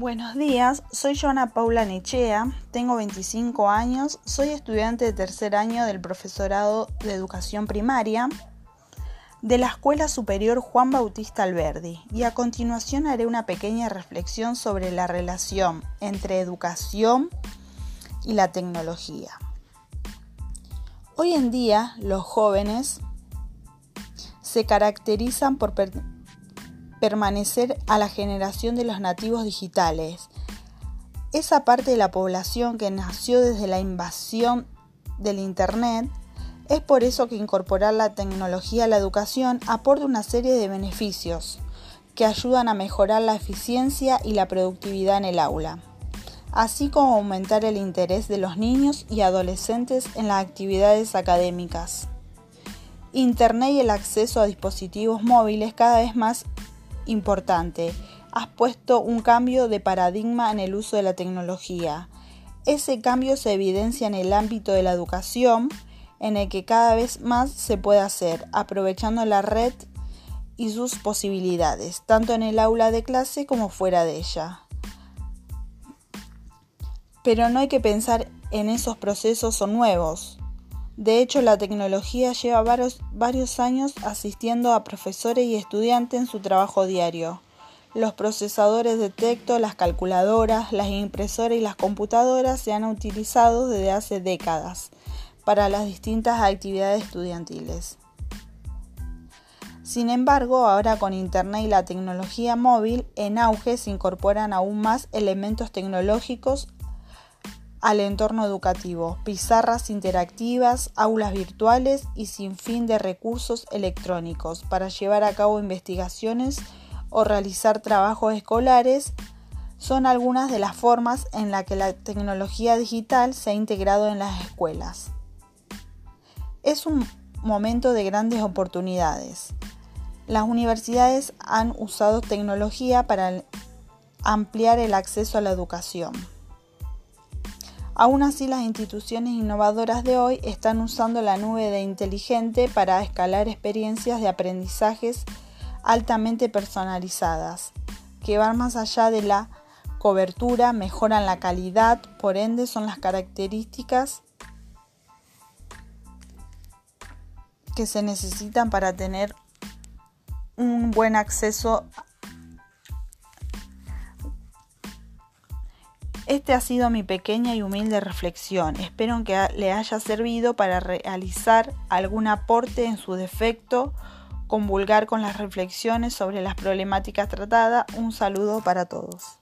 Buenos días, soy Joana Paula Nichea, tengo 25 años, soy estudiante de tercer año del profesorado de educación primaria de la Escuela Superior Juan Bautista Alberdi y a continuación haré una pequeña reflexión sobre la relación entre educación y la tecnología. Hoy en día los jóvenes se caracterizan por permanecer a la generación de los nativos digitales. Esa parte de la población que nació desde la invasión del Internet, es por eso que incorporar la tecnología a la educación aporta una serie de beneficios que ayudan a mejorar la eficiencia y la productividad en el aula, así como aumentar el interés de los niños y adolescentes en las actividades académicas. Internet y el acceso a dispositivos móviles cada vez más importante. Has puesto un cambio de paradigma en el uso de la tecnología. Ese cambio se evidencia en el ámbito de la educación, en el que cada vez más se puede hacer, aprovechando la red y sus posibilidades, tanto en el aula de clase como fuera de ella. Pero no hay que pensar en esos procesos o nuevos. De hecho, la tecnología lleva varios, años asistiendo a profesores y estudiantes en su trabajo diario. Los procesadores de texto, las calculadoras, las impresoras y las computadoras se han utilizado desde hace décadas para las distintas actividades estudiantiles. Sin embargo, ahora con Internet y la tecnología móvil en auge se incorporan aún más elementos tecnológicos al entorno educativo, pizarras interactivas, aulas virtuales y sin fin de recursos electrónicos para llevar a cabo investigaciones o realizar trabajos escolares son algunas de las formas en las que la tecnología digital se ha integrado en las escuelas. Es un momento de grandes oportunidades. Las universidades han usado tecnología para ampliar el acceso a la educación. Aún así, las instituciones innovadoras de hoy están usando la nube de inteligente para escalar experiencias de aprendizajes altamente personalizadas, que van más allá de la cobertura, mejoran la calidad, por ende son las características que se necesitan para tener un buen acceso Este ha sido mi pequeña y humilde reflexión. Espero que le haya servido para realizar algún aporte en su defecto, convulgar con las reflexiones sobre las problemáticas tratadas. Un saludo para todos.